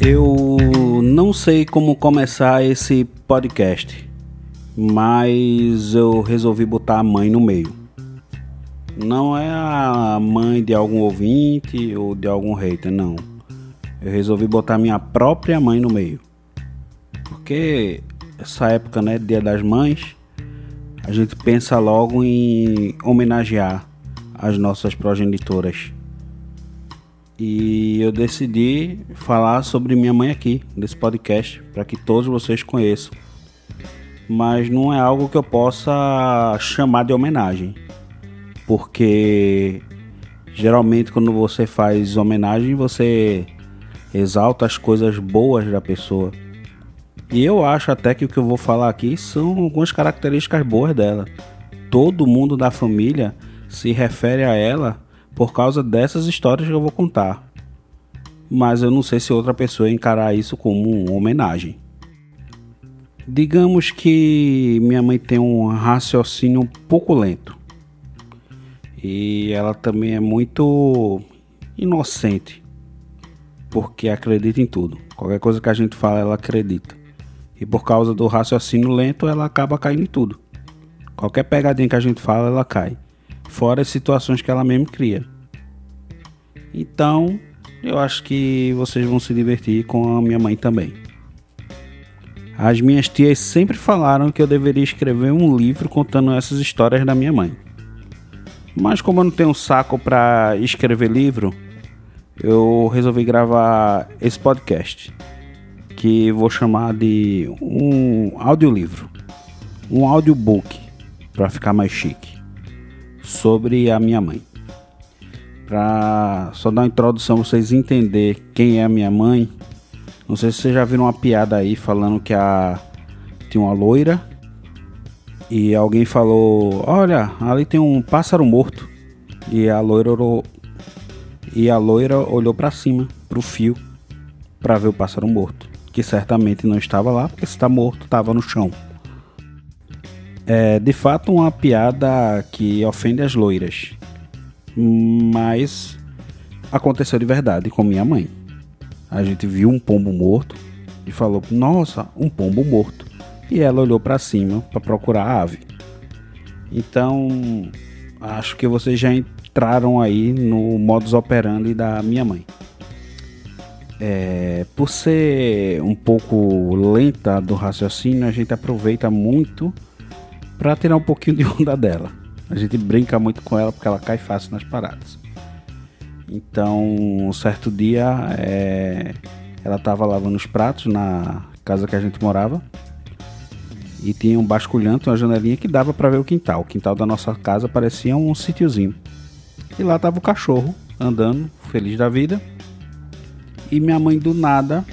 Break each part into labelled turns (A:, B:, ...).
A: Eu não sei como começar esse podcast, mas eu resolvi botar a mãe no meio. Não é a mãe de algum ouvinte ou de algum hater, não. Eu resolvi botar minha própria mãe no meio. Porque essa época, né, Dia das Mães, a gente pensa logo em homenagear as nossas progenitoras. E eu decidi falar sobre minha mãe aqui, nesse podcast, para que todos vocês conheçam. Mas não é algo que eu possa chamar de homenagem, porque geralmente quando você faz homenagem, você exalta as coisas boas da pessoa. E eu acho até que o que eu vou falar aqui são algumas características boas dela. Todo mundo da família se refere a ela por causa dessas histórias que eu vou contar. Mas eu não sei se outra pessoa encarar isso como uma homenagem. Digamos que minha mãe tem um raciocínio um pouco lento. E ela também é muito inocente. Porque acredita em tudo. Qualquer coisa que a gente fala, ela acredita. E por causa do raciocínio lento, ela acaba caindo em tudo. Qualquer pegadinha que a gente fala, ela cai fora as situações que ela mesmo cria. Então, eu acho que vocês vão se divertir com a minha mãe também. As minhas tias sempre falaram que eu deveria escrever um livro contando essas histórias da minha mãe. Mas como eu não tenho saco para escrever livro, eu resolvi gravar esse podcast, que vou chamar de um audiolivro, um audiobook, para ficar mais chique sobre a minha mãe. Para só dar uma introdução, vocês entenderem quem é a minha mãe. Não sei se vocês já viram uma piada aí falando que a tinha uma loira e alguém falou: "Olha, ali tem um pássaro morto". E a loira olhou, e a loira olhou para cima, pro fio, para ver o pássaro morto, que certamente não estava lá, porque se está morto, estava no chão é de fato uma piada que ofende as loiras. Mas aconteceu de verdade com minha mãe. A gente viu um pombo morto e falou: "Nossa, um pombo morto". E ela olhou para cima para procurar a ave. Então, acho que vocês já entraram aí no modus operandi da minha mãe. É, por ser um pouco lenta do raciocínio, a gente aproveita muito para tirar um pouquinho de onda dela. A gente brinca muito com ela porque ela cai fácil nas paradas. Então, um certo dia, é, ela estava lavando os pratos na casa que a gente morava e tinha um basculhante, uma janelinha que dava para ver o quintal. O quintal da nossa casa parecia um sítiozinho. E lá tava o cachorro andando, feliz da vida. E minha mãe do nada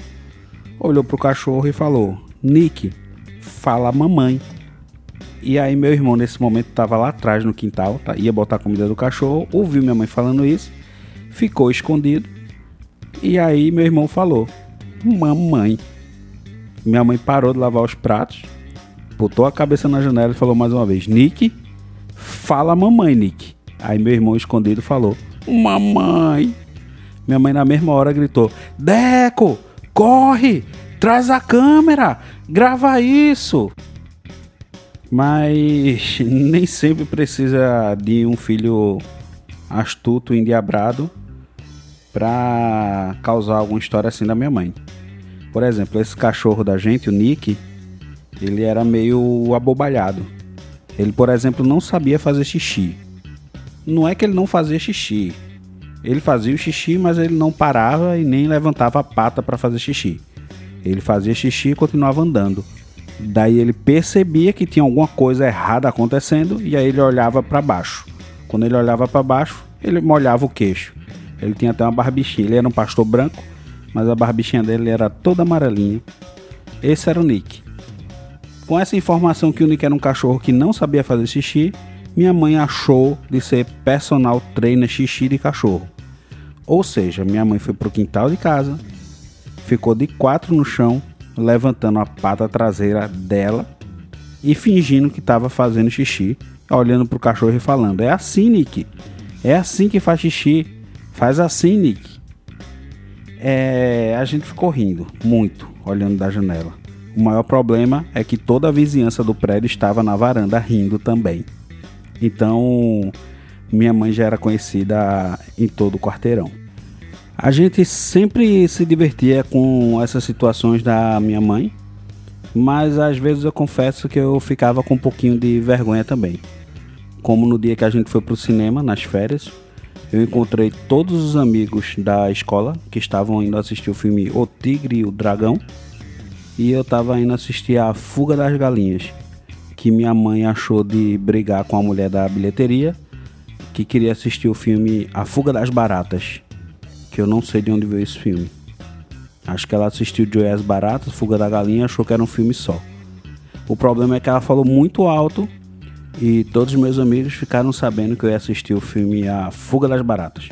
A: olhou pro cachorro e falou: "Nick, fala mamãe". E aí meu irmão nesse momento estava lá atrás no quintal, tá? ia botar a comida do cachorro, ouviu minha mãe falando isso, ficou escondido. E aí meu irmão falou: "Mamãe". Minha mãe parou de lavar os pratos, botou a cabeça na janela e falou mais uma vez: "Nick, fala mamãe, Nick". Aí meu irmão escondido falou: "Mamãe". Minha mãe na mesma hora gritou: "Deco, corre! Traz a câmera! Grava isso!" Mas nem sempre precisa de um filho astuto, endiabrado, para causar alguma história assim da minha mãe. Por exemplo, esse cachorro da gente, o Nick, ele era meio abobalhado. Ele, por exemplo, não sabia fazer xixi. Não é que ele não fazia xixi. Ele fazia o xixi, mas ele não parava e nem levantava a pata para fazer xixi. Ele fazia xixi e continuava andando. Daí ele percebia que tinha alguma coisa errada acontecendo e aí ele olhava para baixo. Quando ele olhava para baixo, ele molhava o queixo. Ele tinha até uma barbichinha. Ele era um pastor branco, mas a barbichinha dele era toda amarelinha. Esse era o Nick. Com essa informação que o Nick era um cachorro que não sabia fazer xixi, minha mãe achou de ser personal trainer xixi de cachorro. Ou seja, minha mãe foi pro quintal de casa, ficou de quatro no chão levantando a pata traseira dela e fingindo que estava fazendo xixi, olhando pro cachorro e falando: É assim, Nick. É assim que faz xixi. Faz assim, Nick. É, a gente ficou rindo muito, olhando da janela. O maior problema é que toda a vizinhança do prédio estava na varanda rindo também. Então, minha mãe já era conhecida em todo o quarteirão. A gente sempre se divertia com essas situações da minha mãe, mas às vezes eu confesso que eu ficava com um pouquinho de vergonha também. Como no dia que a gente foi pro cinema, nas férias, eu encontrei todos os amigos da escola que estavam indo assistir o filme O Tigre e o Dragão, e eu estava indo assistir a Fuga das Galinhas, que minha mãe achou de brigar com a mulher da bilheteria, que queria assistir o filme A Fuga das Baratas, que eu não sei de onde veio esse filme. Acho que ela assistiu Joey as Baratas, Fuga da Galinha achou que era um filme só. O problema é que ela falou muito alto e todos os meus amigos ficaram sabendo que eu ia assistir o filme A Fuga das Baratas.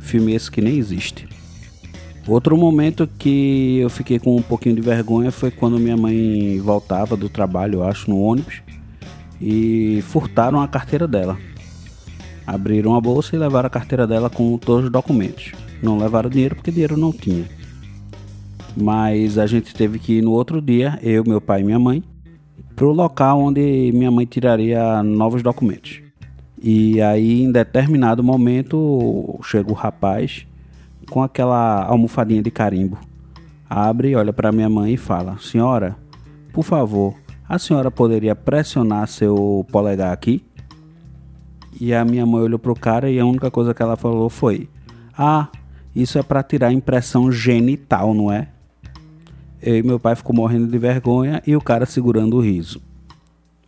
A: Filme esse que nem existe. Outro momento que eu fiquei com um pouquinho de vergonha foi quando minha mãe voltava do trabalho, eu acho, no ônibus, e furtaram a carteira dela. Abriram a bolsa e levaram a carteira dela com todos os documentos. Não levaram dinheiro porque dinheiro não tinha. Mas a gente teve que ir no outro dia, eu, meu pai e minha mãe, para o local onde minha mãe tiraria novos documentos. E aí, em determinado momento, chega o rapaz com aquela almofadinha de carimbo. Abre, olha para minha mãe e fala: Senhora, por favor, a senhora poderia pressionar seu polegar aqui? E a minha mãe olhou pro cara e a única coisa que ela falou foi: Ah, isso é para tirar impressão genital, não é? Eu e meu pai ficou morrendo de vergonha e o cara segurando o riso.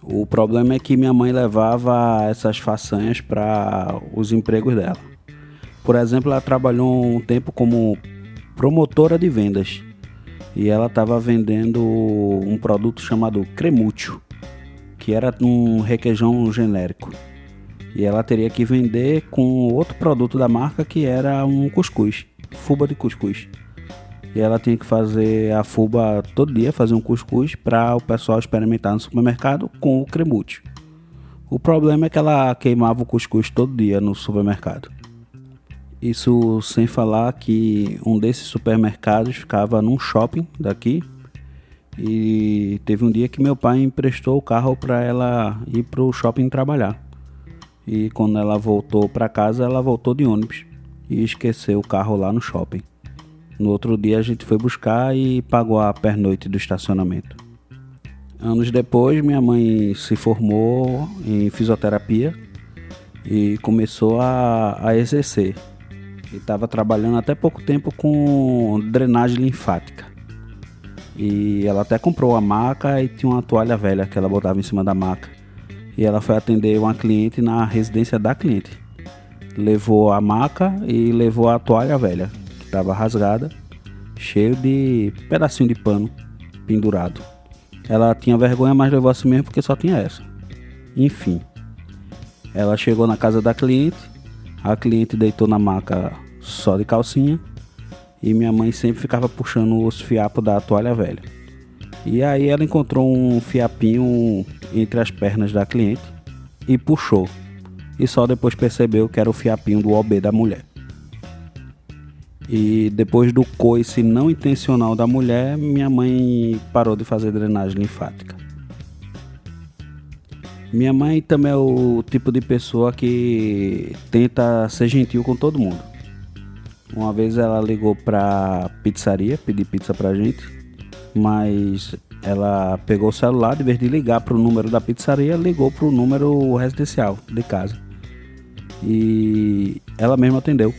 A: O problema é que minha mãe levava essas façanhas para os empregos dela. Por exemplo, ela trabalhou um tempo como promotora de vendas e ela estava vendendo um produto chamado cremúcio, que era um requeijão genérico. E ela teria que vender com outro produto da marca que era um cuscuz, fuba de cuscuz. E ela tinha que fazer a fuba todo dia, fazer um cuscuz para o pessoal experimentar no supermercado com o cremute. O problema é que ela queimava o cuscuz todo dia no supermercado. Isso sem falar que um desses supermercados ficava num shopping daqui. E teve um dia que meu pai emprestou o carro para ela ir para o shopping trabalhar. E quando ela voltou para casa, ela voltou de ônibus e esqueceu o carro lá no shopping. No outro dia a gente foi buscar e pagou a pernoite do estacionamento. Anos depois, minha mãe se formou em fisioterapia e começou a, a exercer. E estava trabalhando até pouco tempo com drenagem linfática. E ela até comprou a maca e tinha uma toalha velha que ela botava em cima da maca. E ela foi atender uma cliente na residência da cliente. Levou a maca e levou a toalha velha, estava rasgada, cheio de pedacinho de pano pendurado. Ela tinha vergonha, mas levou assim mesmo porque só tinha essa. Enfim, ela chegou na casa da cliente, a cliente deitou na maca só de calcinha e minha mãe sempre ficava puxando os fiapos da toalha velha. E aí ela encontrou um fiapinho entre as pernas da cliente e puxou. E só depois percebeu que era o fiapinho do OB da mulher. E depois do coice não intencional da mulher, minha mãe parou de fazer drenagem linfática. Minha mãe também é o tipo de pessoa que tenta ser gentil com todo mundo. Uma vez ela ligou pra pizzaria pedir pizza pra gente, mas ela pegou o celular, de vez de ligar pro número da pizzaria, ligou pro número residencial de casa. E ela mesma atendeu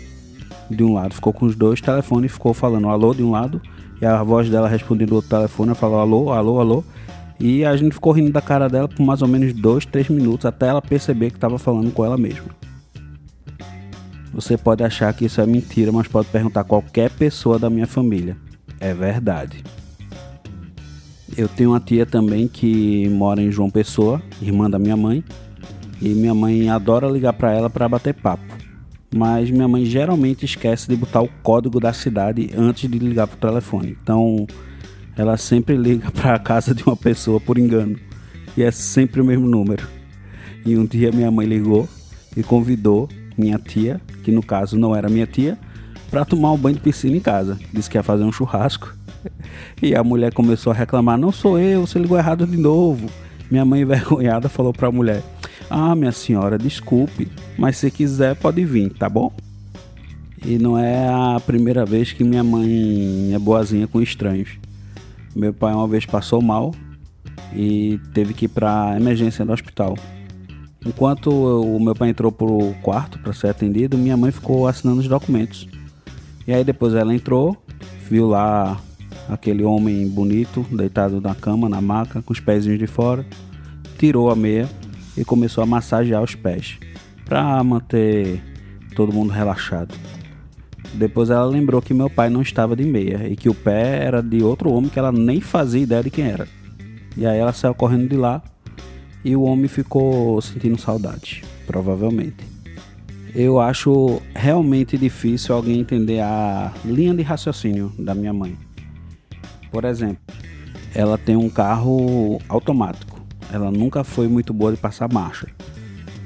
A: de um lado, ficou com os dois telefones, ficou falando alô de um lado, e a voz dela respondendo do outro telefone, falou alô, alô, alô. E a gente ficou rindo da cara dela por mais ou menos dois, três minutos, até ela perceber que estava falando com ela mesma. Você pode achar que isso é mentira, mas pode perguntar a qualquer pessoa da minha família. É verdade. Eu tenho uma tia também que mora em João Pessoa, irmã da minha mãe, e minha mãe adora ligar para ela para bater papo mas minha mãe geralmente esquece de botar o código da cidade antes de ligar pro telefone. Então, ela sempre liga para a casa de uma pessoa por engano. e é sempre o mesmo número. E um dia minha mãe ligou e convidou minha tia, que no caso não era minha tia, para tomar um banho de piscina em casa. Disse que ia fazer um churrasco. E a mulher começou a reclamar: Não sou eu, você ligou errado de novo. Minha mãe, envergonhada, falou para a mulher: Ah, minha senhora, desculpe, mas se quiser pode vir, tá bom? E não é a primeira vez que minha mãe é boazinha com estranhos. Meu pai uma vez passou mal e teve que ir para emergência no hospital. Enquanto o meu pai entrou pro quarto para ser atendido, minha mãe ficou assinando os documentos. E aí depois ela entrou, viu lá aquele homem bonito deitado na cama, na maca, com os pezinhos de fora, tirou a meia e começou a massagear os pés para manter todo mundo relaxado. Depois ela lembrou que meu pai não estava de meia e que o pé era de outro homem que ela nem fazia ideia de quem era. E aí ela saiu correndo de lá e o homem ficou sentindo saudade, provavelmente. Eu acho realmente difícil alguém entender a linha de raciocínio da minha mãe. Por exemplo, ela tem um carro automático. Ela nunca foi muito boa de passar marcha.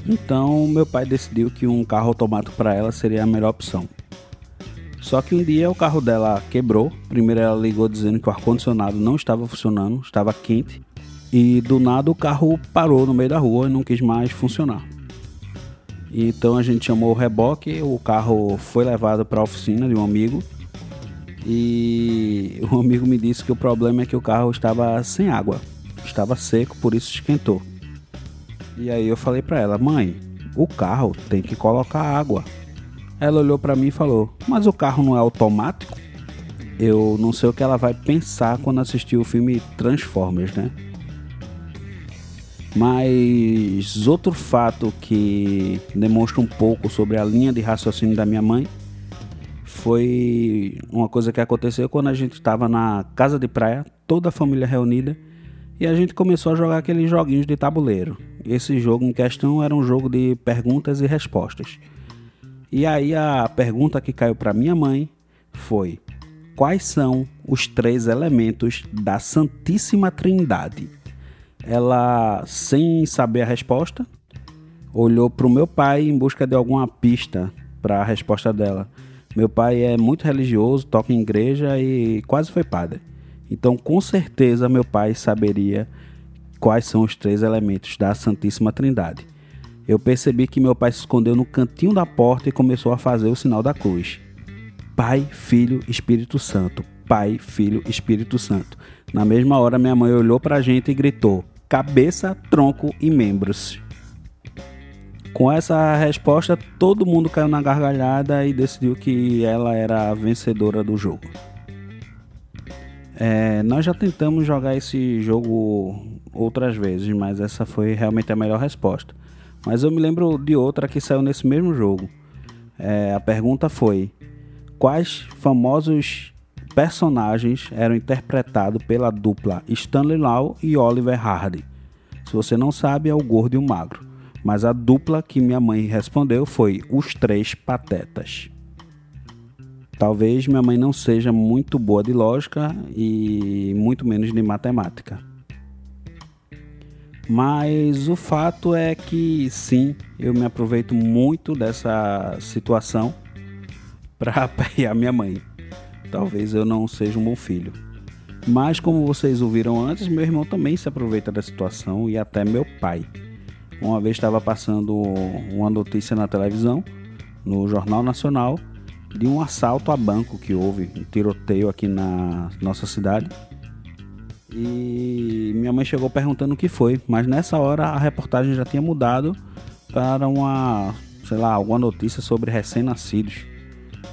A: Então, meu pai decidiu que um carro automático para ela seria a melhor opção. Só que um dia o carro dela quebrou. Primeiro ela ligou dizendo que o ar-condicionado não estava funcionando, estava quente. E do nada o carro parou no meio da rua e não quis mais funcionar. Então a gente chamou o reboque, o carro foi levado para a oficina de um amigo. E o amigo me disse que o problema é que o carro estava sem água, estava seco, por isso esquentou. E aí eu falei para ela: "Mãe, o carro tem que colocar água. Ela olhou para mim e falou: Mas o carro não é automático? Eu não sei o que ela vai pensar quando assistir o filme Transformers, né? Mas outro fato que demonstra um pouco sobre a linha de raciocínio da minha mãe foi uma coisa que aconteceu quando a gente estava na casa de praia, toda a família reunida, e a gente começou a jogar aqueles joguinhos de tabuleiro. Esse jogo em questão era um jogo de perguntas e respostas. E aí a pergunta que caiu para minha mãe foi: quais são os três elementos da Santíssima Trindade? Ela, sem saber a resposta, olhou para o meu pai em busca de alguma pista para a resposta dela. Meu pai é muito religioso, toca em igreja e quase foi padre. Então, com certeza, meu pai saberia quais são os três elementos da Santíssima Trindade eu percebi que meu pai se escondeu no cantinho da porta e começou a fazer o sinal da cruz. Pai, Filho, Espírito Santo. Pai, Filho, Espírito Santo. Na mesma hora, minha mãe olhou para a gente e gritou: cabeça, tronco e membros. Com essa resposta, todo mundo caiu na gargalhada e decidiu que ela era a vencedora do jogo. É, nós já tentamos jogar esse jogo outras vezes, mas essa foi realmente a melhor resposta. Mas eu me lembro de outra que saiu nesse mesmo jogo. É, a pergunta foi: quais famosos personagens eram interpretados pela dupla Stanley Lau e Oliver Hardy? Se você não sabe, é o gordo e o magro. Mas a dupla que minha mãe respondeu foi Os Três Patetas. Talvez minha mãe não seja muito boa de lógica e muito menos de matemática. Mas o fato é que sim, eu me aproveito muito dessa situação para apoiar minha mãe. Talvez eu não seja um bom filho. Mas como vocês ouviram antes, meu irmão também se aproveita da situação e até meu pai. Uma vez estava passando uma notícia na televisão, no Jornal Nacional, de um assalto a banco que houve, um tiroteio aqui na nossa cidade. E minha mãe chegou perguntando o que foi, mas nessa hora a reportagem já tinha mudado para uma, sei lá, alguma notícia sobre recém-nascidos.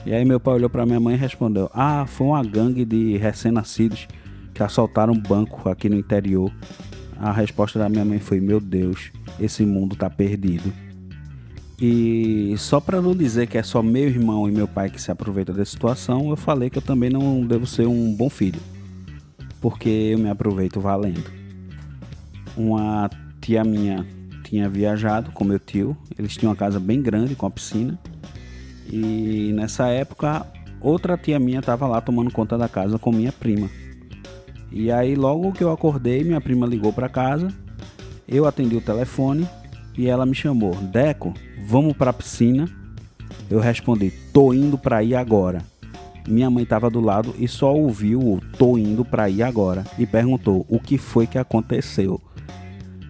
A: E aí meu pai olhou para minha mãe e respondeu: "Ah, foi uma gangue de recém-nascidos que assaltaram um banco aqui no interior". A resposta da minha mãe foi: "Meu Deus, esse mundo tá perdido". E só para não dizer que é só meu irmão e meu pai que se aproveitam da situação, eu falei que eu também não devo ser um bom filho porque eu me aproveito valendo. Uma tia minha tinha viajado com meu tio, eles tinham uma casa bem grande com a piscina. E nessa época, outra tia minha estava lá tomando conta da casa com minha prima. E aí, logo que eu acordei, minha prima ligou para casa Eu atendi o telefone e ela me chamou: Deco, vamos para a piscina? Eu respondi: Tô indo para ir agora. Minha mãe estava do lado e só ouviu o tô indo para ir agora e perguntou o que foi que aconteceu.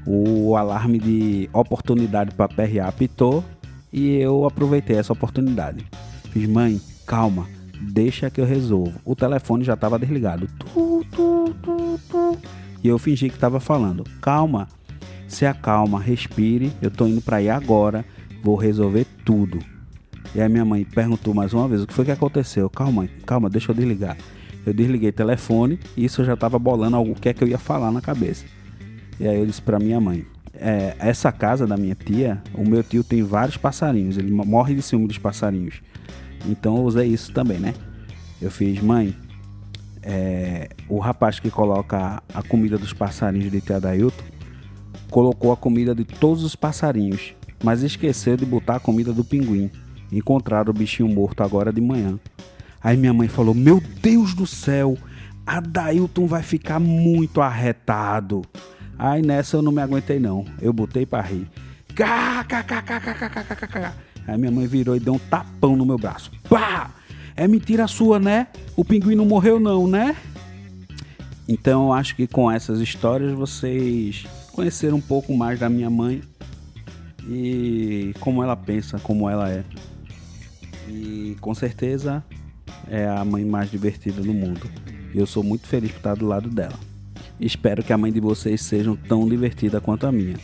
A: O alarme de oportunidade para PRA apitou e eu aproveitei essa oportunidade. Fiz, mãe, calma, deixa que eu resolvo. O telefone já estava desligado. Tu, tu, e eu fingi que estava falando. Calma, se acalma, respire. Eu tô indo para ir agora. Vou resolver tudo. E aí minha mãe perguntou mais uma vez o que foi que aconteceu. Calma, calma, deixa eu desligar. Eu desliguei o telefone e isso eu já estava bolando o que é que eu ia falar na cabeça. E aí eu disse para minha mãe: é, essa casa da minha tia, o meu tio tem vários passarinhos. Ele morre de ciúme dos passarinhos. Então eu usei isso também, né? Eu fiz, mãe, é, o rapaz que coloca a comida dos passarinhos de Tia Dailton colocou a comida de todos os passarinhos, mas esqueceu de botar a comida do pinguim. Encontraram o bichinho morto agora de manhã. Aí minha mãe falou: Meu Deus do céu, a Dailton vai ficar muito arretado. Aí nessa eu não me aguentei não. Eu botei para rir. Aí minha mãe virou e deu um tapão no meu braço. Pá! É mentira sua, né? O pinguim não morreu não, né? Então eu acho que com essas histórias vocês conheceram um pouco mais da minha mãe e como ela pensa, como ela é. E com certeza é a mãe mais divertida do mundo. E eu sou muito feliz por estar do lado dela. Espero que a mãe de vocês seja tão divertida quanto a minha.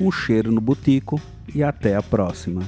A: Um cheiro no botico e até a próxima.